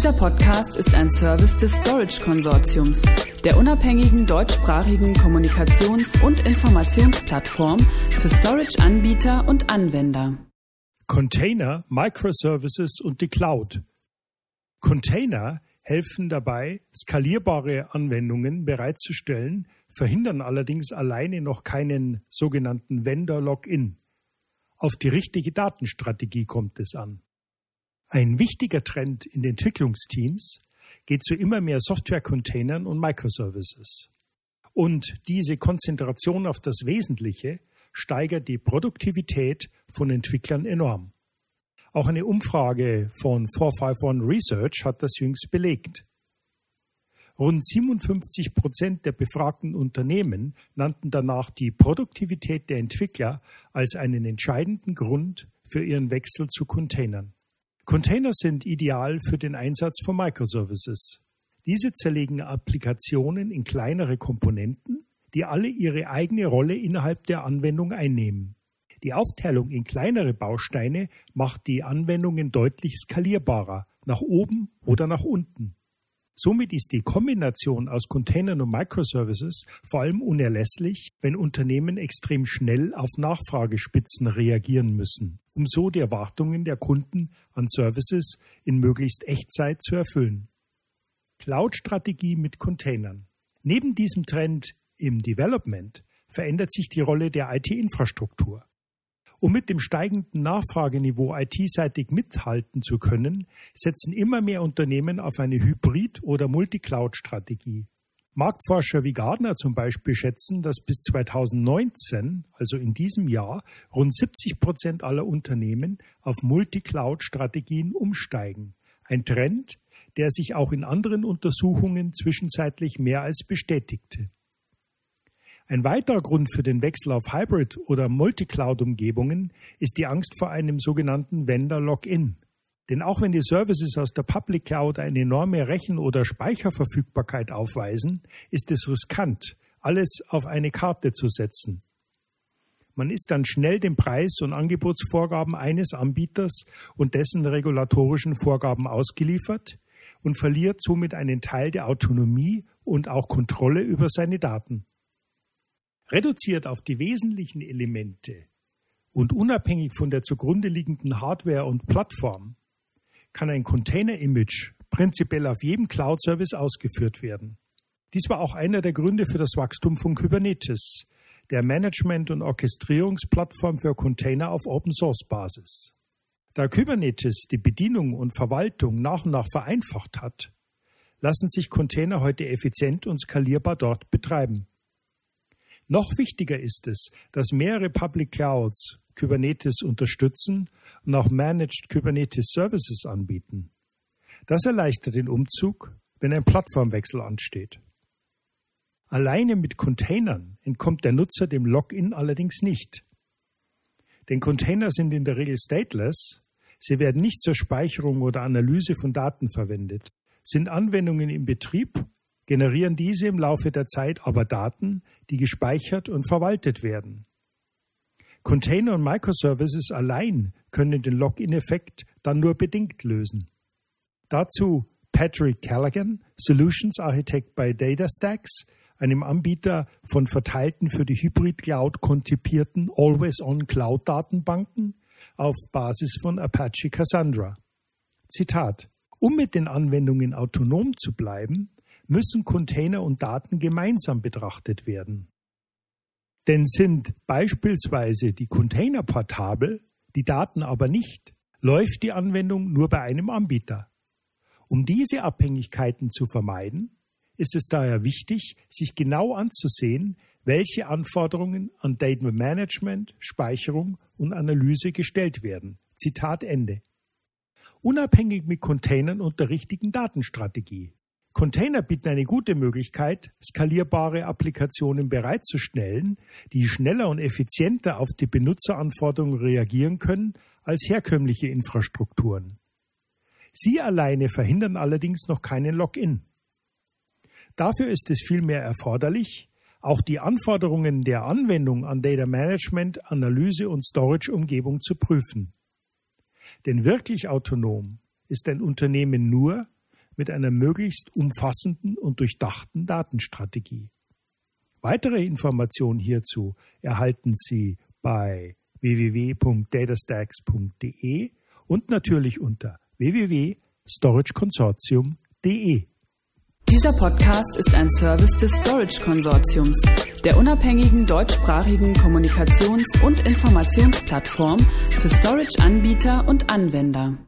Dieser Podcast ist ein Service des Storage Konsortiums, der unabhängigen deutschsprachigen Kommunikations- und Informationsplattform für Storage-Anbieter und Anwender. Container, Microservices und die Cloud. Container helfen dabei, skalierbare Anwendungen bereitzustellen, verhindern allerdings alleine noch keinen sogenannten Vendor-Login. Auf die richtige Datenstrategie kommt es an. Ein wichtiger Trend in Entwicklungsteams geht zu immer mehr Software-Containern und Microservices. Und diese Konzentration auf das Wesentliche steigert die Produktivität von Entwicklern enorm. Auch eine Umfrage von 451 Research hat das jüngst belegt. Rund 57 Prozent der befragten Unternehmen nannten danach die Produktivität der Entwickler als einen entscheidenden Grund für ihren Wechsel zu Containern. Container sind ideal für den Einsatz von Microservices. Diese zerlegen Applikationen in kleinere Komponenten, die alle ihre eigene Rolle innerhalb der Anwendung einnehmen. Die Aufteilung in kleinere Bausteine macht die Anwendungen deutlich skalierbarer, nach oben oder nach unten. Somit ist die Kombination aus Containern und Microservices vor allem unerlässlich, wenn Unternehmen extrem schnell auf Nachfragespitzen reagieren müssen, um so die Erwartungen der Kunden an Services in möglichst Echtzeit zu erfüllen. Cloud-Strategie mit Containern. Neben diesem Trend im Development verändert sich die Rolle der IT-Infrastruktur. Um mit dem steigenden Nachfrageniveau IT-seitig mithalten zu können, setzen immer mehr Unternehmen auf eine Hybrid- oder Multicloud-Strategie. Marktforscher wie Gardner zum Beispiel schätzen, dass bis 2019, also in diesem Jahr, rund 70 Prozent aller Unternehmen auf Multicloud-Strategien umsteigen. Ein Trend, der sich auch in anderen Untersuchungen zwischenzeitlich mehr als bestätigte. Ein weiterer Grund für den Wechsel auf Hybrid- oder Multicloud-Umgebungen ist die Angst vor einem sogenannten Vendor-Login. Denn auch wenn die Services aus der Public Cloud eine enorme Rechen- oder Speicherverfügbarkeit aufweisen, ist es riskant, alles auf eine Karte zu setzen. Man ist dann schnell den Preis- und Angebotsvorgaben eines Anbieters und dessen regulatorischen Vorgaben ausgeliefert und verliert somit einen Teil der Autonomie und auch Kontrolle über seine Daten. Reduziert auf die wesentlichen Elemente und unabhängig von der zugrunde liegenden Hardware und Plattform kann ein Container-Image prinzipiell auf jedem Cloud-Service ausgeführt werden. Dies war auch einer der Gründe für das Wachstum von Kubernetes, der Management- und Orchestrierungsplattform für Container auf Open-Source-Basis. Da Kubernetes die Bedienung und Verwaltung nach und nach vereinfacht hat, lassen sich Container heute effizient und skalierbar dort betreiben. Noch wichtiger ist es, dass mehrere Public Clouds Kubernetes unterstützen und auch Managed Kubernetes Services anbieten. Das erleichtert den Umzug, wenn ein Plattformwechsel ansteht. Alleine mit Containern entkommt der Nutzer dem Login allerdings nicht. Denn Container sind in der Regel stateless, sie werden nicht zur Speicherung oder Analyse von Daten verwendet, sind Anwendungen im Betrieb generieren diese im Laufe der Zeit aber Daten, die gespeichert und verwaltet werden. Container und Microservices allein können den Login-Effekt dann nur bedingt lösen. Dazu Patrick Callaghan, Solutions Architect bei DataStax, einem Anbieter von verteilten für die Hybrid Cloud konzipierten Always-on Cloud Datenbanken auf Basis von Apache Cassandra. Zitat: Um mit den Anwendungen autonom zu bleiben, müssen Container und Daten gemeinsam betrachtet werden. Denn sind beispielsweise die Container portabel, die Daten aber nicht, läuft die Anwendung nur bei einem Anbieter. Um diese Abhängigkeiten zu vermeiden, ist es daher wichtig, sich genau anzusehen, welche Anforderungen an Data Management, Speicherung und Analyse gestellt werden. Zitat Ende. Unabhängig mit Containern und der richtigen Datenstrategie. Container bieten eine gute Möglichkeit, skalierbare Applikationen bereitzustellen, die schneller und effizienter auf die Benutzeranforderungen reagieren können als herkömmliche Infrastrukturen. Sie alleine verhindern allerdings noch keinen Login. Dafür ist es vielmehr erforderlich, auch die Anforderungen der Anwendung an Data Management, Analyse und Storage-Umgebung zu prüfen. Denn wirklich autonom ist ein Unternehmen nur, mit einer möglichst umfassenden und durchdachten Datenstrategie. Weitere Informationen hierzu erhalten Sie bei www.datastacks.de und natürlich unter www.storageconsortium.de. Dieser Podcast ist ein Service des Storage Konsortiums, der unabhängigen deutschsprachigen Kommunikations- und Informationsplattform für Storage-Anbieter und Anwender.